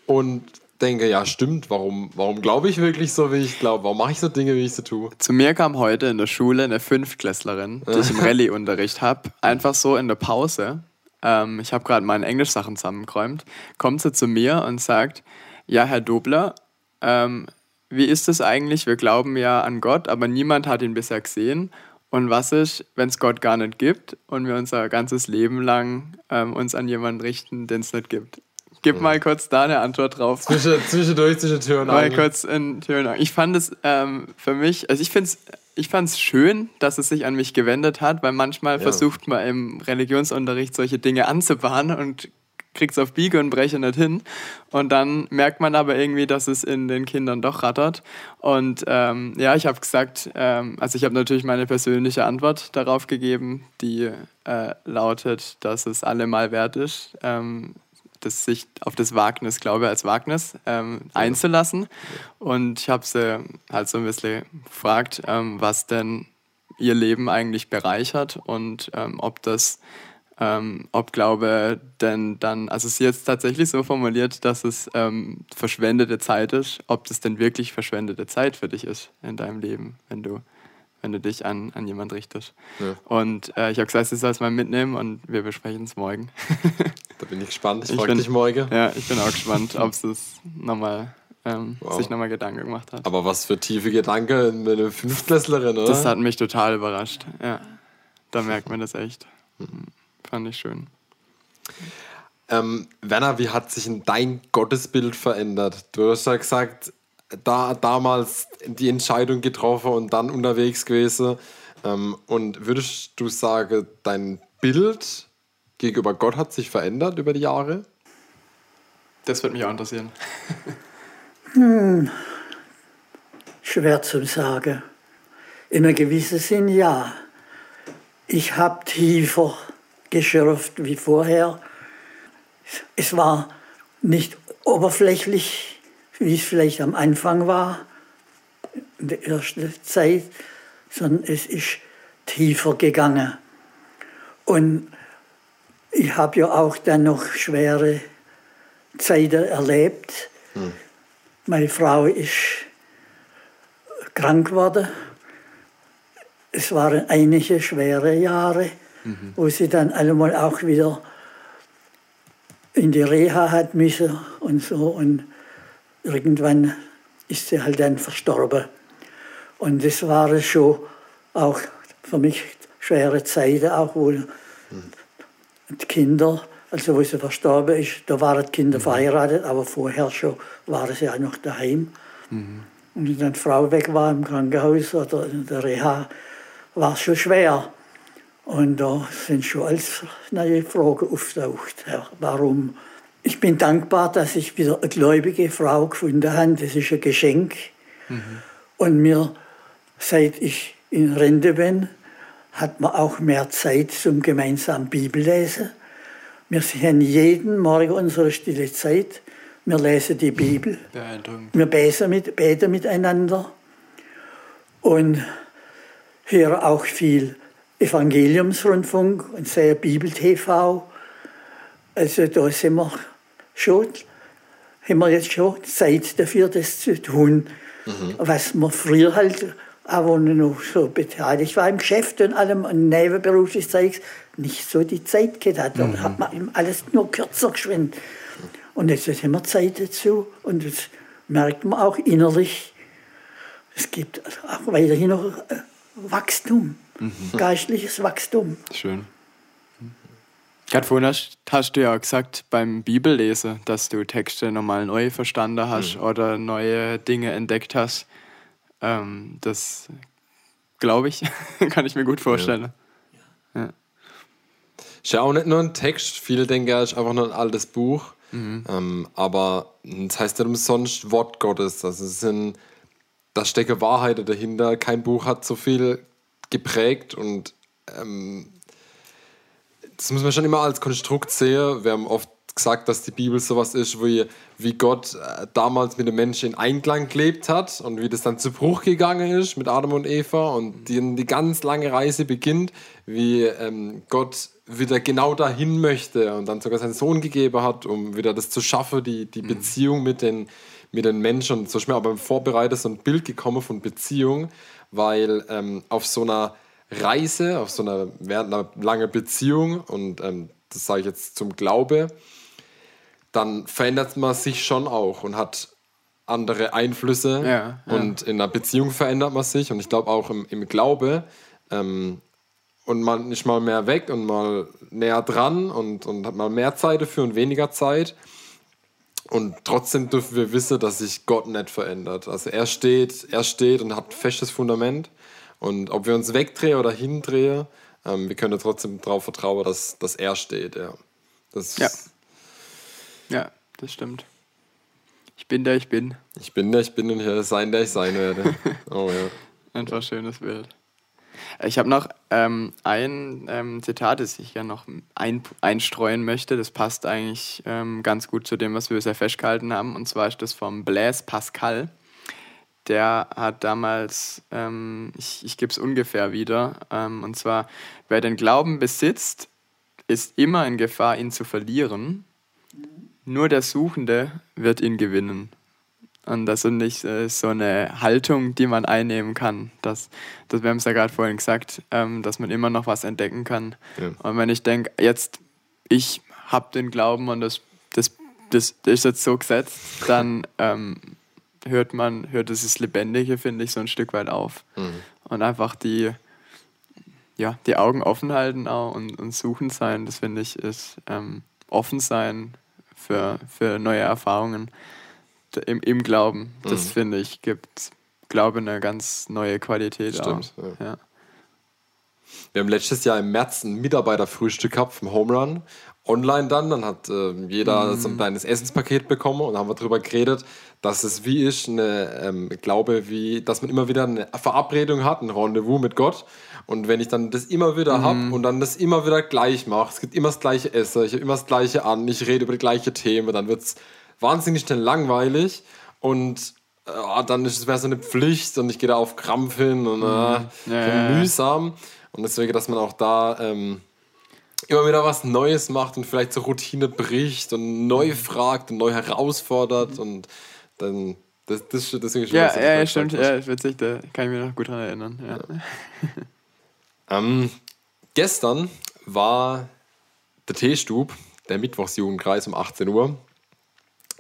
und denke, ja, stimmt, warum, warum glaube ich wirklich so, wie ich glaube? Warum mache ich so Dinge, wie ich sie tue? Zu mir kam heute in der Schule eine Fünftklässlerin, die ich im Rallye-Unterricht habe, einfach so in der Pause. Ähm, ich habe gerade meine Englischsachen zusammengeräumt. Kommt sie zu mir und sagt: Ja, Herr Dobler, ähm, wie ist es eigentlich? Wir glauben ja an Gott, aber niemand hat ihn bisher gesehen. Und was ist, wenn es Gott gar nicht gibt und wir unser ganzes Leben lang ähm, uns an jemanden richten, den es nicht gibt? Gib mal kurz da eine Antwort drauf. Zwischen, zwischendurch zwischen Tür und Mal kurz in Tür und Angel. Ich fand es ähm, für mich, also ich finde es ich fand es schön, dass es sich an mich gewendet hat, weil manchmal ja. versucht man im Religionsunterricht solche Dinge anzubahnen und kriegt es auf Biege und Breche nicht hin. Und dann merkt man aber irgendwie, dass es in den Kindern doch rattert. Und ähm, ja, ich habe gesagt, ähm, also ich habe natürlich meine persönliche Antwort darauf gegeben, die äh, lautet, dass es allemal wert ist, ähm, das sich auf das Wagnis, glaube ich, als Wagnis ähm, einzulassen. Und ich habe sie halt so ein bisschen gefragt, ähm, was denn ihr Leben eigentlich bereichert und ähm, ob das ähm, ob Glaube denn dann, also sie jetzt tatsächlich so formuliert, dass es ähm, verschwendete Zeit ist, ob das denn wirklich verschwendete Zeit für dich ist in deinem Leben, wenn du, wenn du dich an, an jemand richtest. Ja. Und äh, ich habe gesagt, sie soll es mal mitnehmen und wir besprechen es morgen. da bin ich gespannt. Ich, ich frage dich morgen. Ja, ich bin auch gespannt, ob es nochmal ähm, wow. sich nochmal Gedanken gemacht hat. Aber was für tiefe Gedanken mit einer Fünftklässlerin, oder? Das hat mich total überrascht. Ja, da merkt man das echt. Mhm fand ich schön. Ähm, Werner, wie hat sich dein Gottesbild verändert? Du hast ja gesagt, da damals die Entscheidung getroffen und dann unterwegs gewesen. Ähm, und würdest du sagen, dein Bild gegenüber Gott hat sich verändert über die Jahre? Das würde mich auch interessieren. hm, schwer zu sagen. In einem gewissen Sinn ja. Ich habe tiefer geschürft wie vorher. Es war nicht oberflächlich, wie es vielleicht am Anfang war, in der ersten Zeit, sondern es ist tiefer gegangen. Und ich habe ja auch dann noch schwere Zeiten erlebt. Hm. Meine Frau ist krank geworden. Es waren einige schwere Jahre mhm. wo sie dann allemal auch wieder in die Reha hat müssen und so. Und irgendwann ist sie halt dann verstorben. Und das war schon auch für mich schwere Zeiten, auch wo mhm. die Kinder, also wo sie verstorben ist, da waren die Kinder mhm. verheiratet, aber vorher schon waren sie ja noch daheim. Mhm. Und wenn dann die Frau weg war im Krankenhaus oder in der Reha, war es schon schwer. Und da sind schon alles neue Fragen auftaucht. Warum? Ich bin dankbar, dass ich wieder eine gläubige Frau gefunden habe. Das ist ein Geschenk. Mhm. Und mir, seit ich in Rente bin, hat man auch mehr Zeit zum gemeinsamen Bibellesen. Wir haben jeden Morgen unsere stille Zeit. Wir lesen die Bibel. Wir beten, mit, beten miteinander. Und hören auch viel Evangeliumsrundfunk und sehr Bibel-TV. Also da sind wir schon, haben wir jetzt schon Zeit dafür, das zu tun. Mhm. Was man früher halt, man noch so beteiligt war im Geschäft und allem und nebenberuflich Zeugs, nicht so die Zeit gehabt. Da mhm. hat man alles nur kürzer geschwind. Und jetzt haben wir Zeit dazu und das merkt man auch innerlich. Es gibt auch weiterhin noch äh, Wachstum. Mhm. Geistliches Wachstum. Schön. Gerade vorhin hast, hast, du ja gesagt beim Bibellesen, dass du Texte nochmal neu verstanden hast mhm. oder neue Dinge entdeckt hast. Ähm, das glaube ich, kann ich mir gut vorstellen. Ja. ja. Ist ja auch nicht nur ein Text, viele denken, ja, ist einfach nur ein altes Buch. Mhm. Ähm, aber das heißt nicht umsonst Wort Gottes. Also es sind, da stecken Wahrheiten dahinter. Kein Buch hat so viel geprägt und ähm, das muss man schon immer als Konstrukt sehen. Wir haben oft gesagt, dass die Bibel sowas ist, wie, wie Gott äh, damals mit den Menschen in Einklang gelebt hat und wie das dann zu Bruch gegangen ist mit Adam und Eva und die, die ganz lange Reise beginnt, wie ähm, Gott wieder genau dahin möchte und dann sogar seinen Sohn gegeben hat, um wieder das zu schaffen, die, die mhm. Beziehung mit den, mit den Menschen. So ist mir aber im Vorbereiter so ein Bild gekommen von Beziehung, weil ähm, auf so einer Reise, auf so einer, während einer langen Beziehung, und ähm, das sage ich jetzt zum Glaube, dann verändert man sich schon auch und hat andere Einflüsse. Ja, ja. Und in einer Beziehung verändert man sich. Und ich glaube auch im, im Glaube. Ähm, und man ist mal mehr weg und mal näher dran und, und hat mal mehr Zeit dafür und weniger Zeit. Und trotzdem dürfen wir wissen, dass sich Gott nicht verändert. Also er steht, er steht und hat ein festes Fundament. Und ob wir uns wegdrehen oder hindrehen, ähm, wir können trotzdem darauf vertrauen, dass, dass er steht. Ja. Das, ja. Ja, das stimmt. Ich bin der ich bin. Ich bin der ich bin und ich werde sein, der ich sein werde. Oh ja. Einfach ein schönes Bild. Ich habe noch ähm, ein ähm, Zitat, das ich ja noch ein, einstreuen möchte. Das passt eigentlich ähm, ganz gut zu dem, was wir bisher festgehalten haben. Und zwar ist das vom Blaise Pascal. Der hat damals, ähm, ich, ich gebe es ungefähr wieder, ähm, und zwar, wer den Glauben besitzt, ist immer in Gefahr, ihn zu verlieren. Nur der Suchende wird ihn gewinnen. Und das ist nicht äh, so eine Haltung, die man einnehmen kann. Das, das wir haben es ja gerade vorhin gesagt, ähm, dass man immer noch was entdecken kann. Ja. Und wenn ich denke, jetzt, ich habe den Glauben und das, das, das, das, ist jetzt so gesetzt, dann ähm, hört man, hört dieses Lebendige, finde ich, so ein Stück weit auf. Mhm. Und einfach die, ja, die Augen offen halten auch und, und suchen sein, das finde ich, ist ähm, offen sein für, für neue Erfahrungen im, im Glauben. Das mhm. finde ich, gibt Glaube eine ganz neue Qualität. Stimmt. Ja. ja. Wir haben letztes Jahr im März ein Mitarbeiterfrühstück gehabt vom Home Run. Online dann, dann hat äh, jeder mhm. so ein kleines Essenspaket bekommen und haben wir darüber geredet, dass es wie ist, eine ähm, Glaube, wie, dass man immer wieder eine Verabredung hat, ein Rendezvous mit Gott. Und wenn ich dann das immer wieder mhm. habe und dann das immer wieder gleich mache, es gibt immer das gleiche Essen, ich habe immer das gleiche an, ich rede über die gleiche Themen, dann wird es wahnsinnig schnell langweilig und äh, dann ist es so eine Pflicht und ich gehe da auf Krampf hin und äh, ja, ja, mühsam. Und deswegen, dass man auch da ähm, immer wieder was Neues macht und vielleicht zur Routine bricht und neu mhm. fragt und neu herausfordert und dann das, das, deswegen ja, ja, ja, stimmt, ja, witzig, da kann ich mich noch gut dran erinnern. Ja. ähm, gestern war der Teestub, der Mittwochsjugendkreis um 18 Uhr.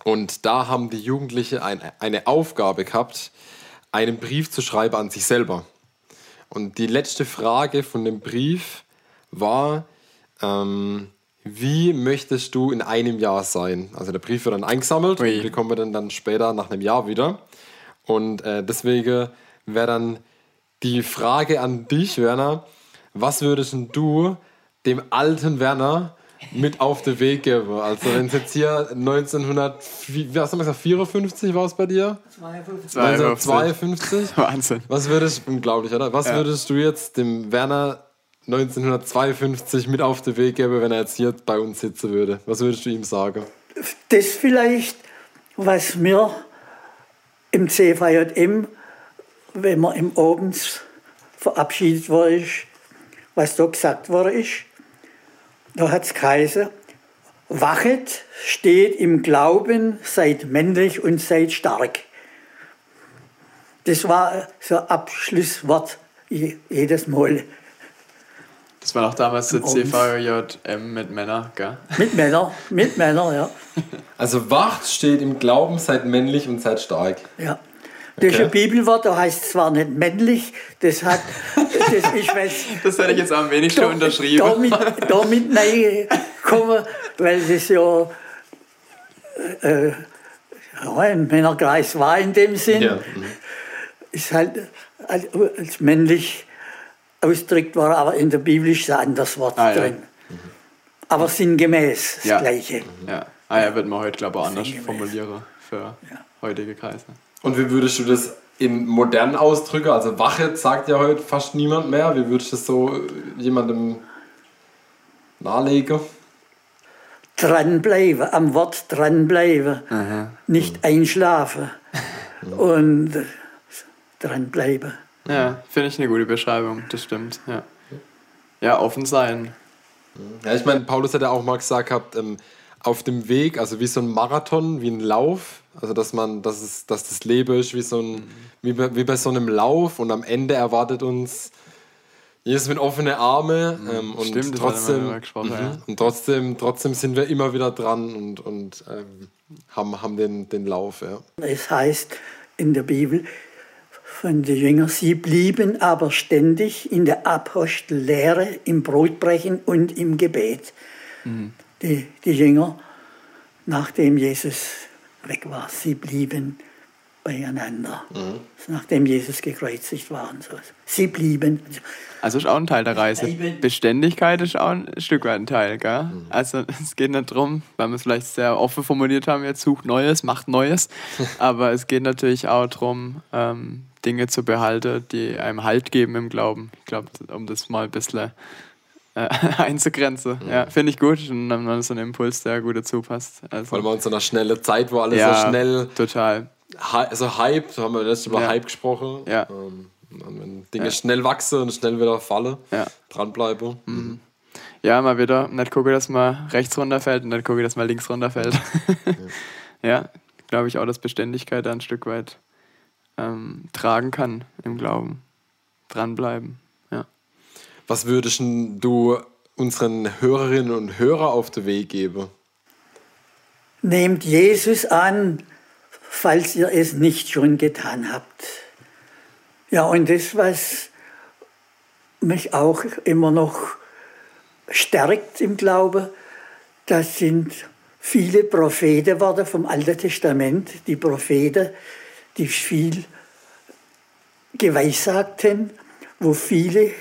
Und da haben die Jugendlichen ein, eine Aufgabe gehabt, einen Brief zu schreiben an sich selber. Und die letzte Frage von dem Brief war, ähm, wie möchtest du in einem Jahr sein? Also der Brief wird dann eingesammelt Ui. und bekommen wir dann, dann später nach einem Jahr wieder. Und äh, deswegen wäre dann die Frage an dich, Werner, was würdest du dem alten Werner mit auf den Weg geben. Also wenn es jetzt hier 1900, wie hast du gesagt, 54 war es bei dir? 52. 1952? Wahnsinn. Was würdest, unglaublich, oder? Was ja. würdest du jetzt dem Werner 1952 mit auf den Weg geben, wenn er jetzt hier bei uns sitzen würde? Was würdest du ihm sagen? Das vielleicht, was mir im CVJM, wenn man im Abends verabschiedet wurde, was da gesagt worden ist, da hat es geheißen, wachet, steht im Glauben, seid männlich und seid stark. Das war so ein Abschlusswort jedes Mal. Das war auch damals der CVJM mit Männern, gell? Mit Männern, mit Männern, ja. Also wacht steht im Glauben, seid männlich und seid stark. Ja. Das ist ein Bibelwort, da heißt es zwar nicht männlich, das hat, das ist was, Das hätte ich jetzt am wenigsten unterschrieben. Damit, damit reinkommen, weil das ja, äh, ja ein Männerkreis war in dem Sinn. Ja. Mhm. Ist halt als, männlich ausgedrückt war, aber in der Bibel ist ein anderes Wort ah, drin. Ja. Mhm. Aber sinngemäß das. Gleiche. Ja, ah, ja wird man heute, glaube ich, anders formulieren für heutige Kreise. Und wie würdest du das in modernen Ausdrücken, also Wache sagt ja heute fast niemand mehr, wie würdest du das so jemandem nahelegen? Dranbleiben, am Wort dranbleiben, Aha. nicht einschlafen und dranbleiben. Ja, finde ich eine gute Beschreibung, das stimmt. Ja, ja offen sein. Ja, ich meine, Paulus hat ja auch mal gesagt gehabt, ähm, auf dem Weg, also wie so ein Marathon, wie ein Lauf, also dass man, dass, es, dass das Leben ist wie, so ein, mhm. wie, bei, wie bei so einem Lauf und am Ende erwartet uns Jesus mit offenen Armen mhm. ähm, und Stimmt, trotzdem, mhm. ja. und trotzdem, trotzdem sind wir immer wieder dran und, und ähm, haben, haben den, den Lauf. Ja. Es heißt in der Bibel von den Jüngern, sie blieben aber ständig in der Apostellehre, im Brotbrechen und im Gebet. Mhm. Die, die Jünger, nachdem Jesus weg war. Sie blieben beieinander, nachdem Jesus gekreuzigt war und so. Sie blieben. Also ist auch ein Teil der Reise. Bleiben. Beständigkeit ist auch ein Stück weit ein Teil, gell? Also es geht nicht darum, weil wir es vielleicht sehr offen formuliert haben, jetzt sucht Neues, macht Neues. Aber es geht natürlich auch darum, ähm, Dinge zu behalten, die einem Halt geben im Glauben. Ich glaube, um das mal ein bisschen äh, einzugrenzen. Ja, finde ich gut. Und dann haben wir so einen Impuls, der gut dazu passt. Also, Vor allem in so einer schnellen Zeit, wo alles ja, so schnell, total. also Hype, da haben wir letztes Mal über Ja. Hype gesprochen. Ja. Ähm, wenn Dinge schnell wachsen und schnell wieder fallen, Ja. dranbleiben. Mhm. Ja, mal wieder nicht gucke, dass man rechts runterfällt und nicht gucke, dass man links runterfällt. ja, glaube ich auch, dass Beständigkeit da ein Stück weit ähm, tragen kann im Glauben. Dranbleiben. Was würdest du unseren Hörerinnen und Hörern auf den Weg geben? Nehmt Jesus an, falls ihr es nicht schon getan habt. Ja, und das, was mich auch immer noch stärkt im Glaube, das sind viele Propheten worden vom Alten Testament, die Propheten, die viel geweissagten, wo viele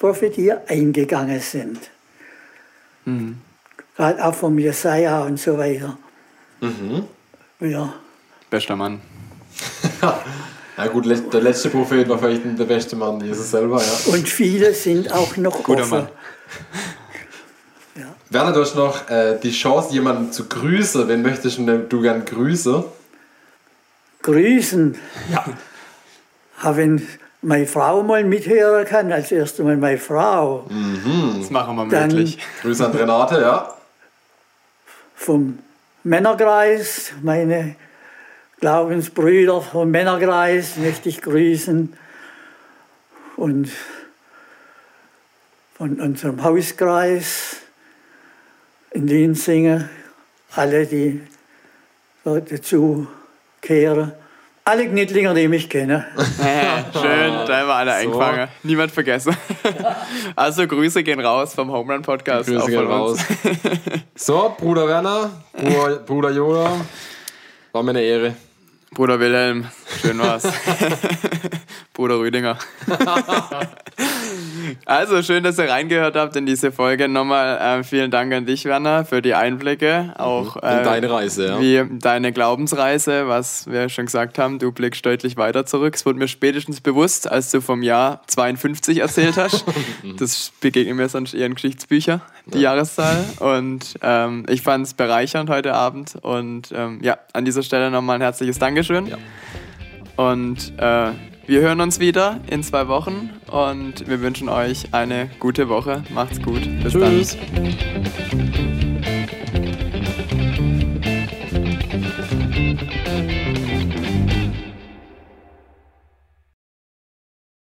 Prophetien eingegangen sind. Gerade auch vom Jesaja und so weiter. Ja, Bester Mann. Ja gut, der letzte Prophet war vielleicht der beste Mann, Jesus selber, ja. und viele sind auch noch Guter offen. Mann. Werner, du hast noch äh, die Chance, jemanden zu grüßen. Wen möchtest du denn du gern grüßen? Grüßen. Ja. wenn meine Frau mal mithören kann, als erstes Mal meine Frau, Das machen wir Dann- möglich. Grüße an Renate, ja. vom Männerkreis, meine Glaubensbrüder vom Männerkreis möchte ich grüßen und von unserem Hauskreis in Linsingen, alle, die dazu kehren. Alle Knittlinger, die mich kennen. Schön, da haben wir alle eingefangen. Niemand vergessen. Also Grüße gehen raus vom Home Run Podcast. Grüße auch gehen von raus. uns. So, Bruder Werner, Bruder, Bruder Joda, war mir eine Ehre. Bruder Wilhelm, schön war's. Bruder Rüdinger. also schön, dass ihr reingehört habt in diese Folge. Nochmal äh, vielen Dank an dich, Werner, für die Einblicke. Auch In äh, deine Reise, ja. wie deine Glaubensreise, was wir schon gesagt haben, du blickst deutlich weiter zurück. Es wurde mir spätestens bewusst, als du vom Jahr 52 erzählt hast. das begegnet mir sonst eher in Geschichtsbücher, die Jahreszahl. Und ähm, ich fand es bereichernd heute Abend. Und ähm, ja, an dieser Stelle nochmal ein herzliches Dankeschön. Ja. Und äh, wir hören uns wieder in zwei Wochen und wir wünschen euch eine gute Woche. Macht's gut. Bis Tschüss. dann.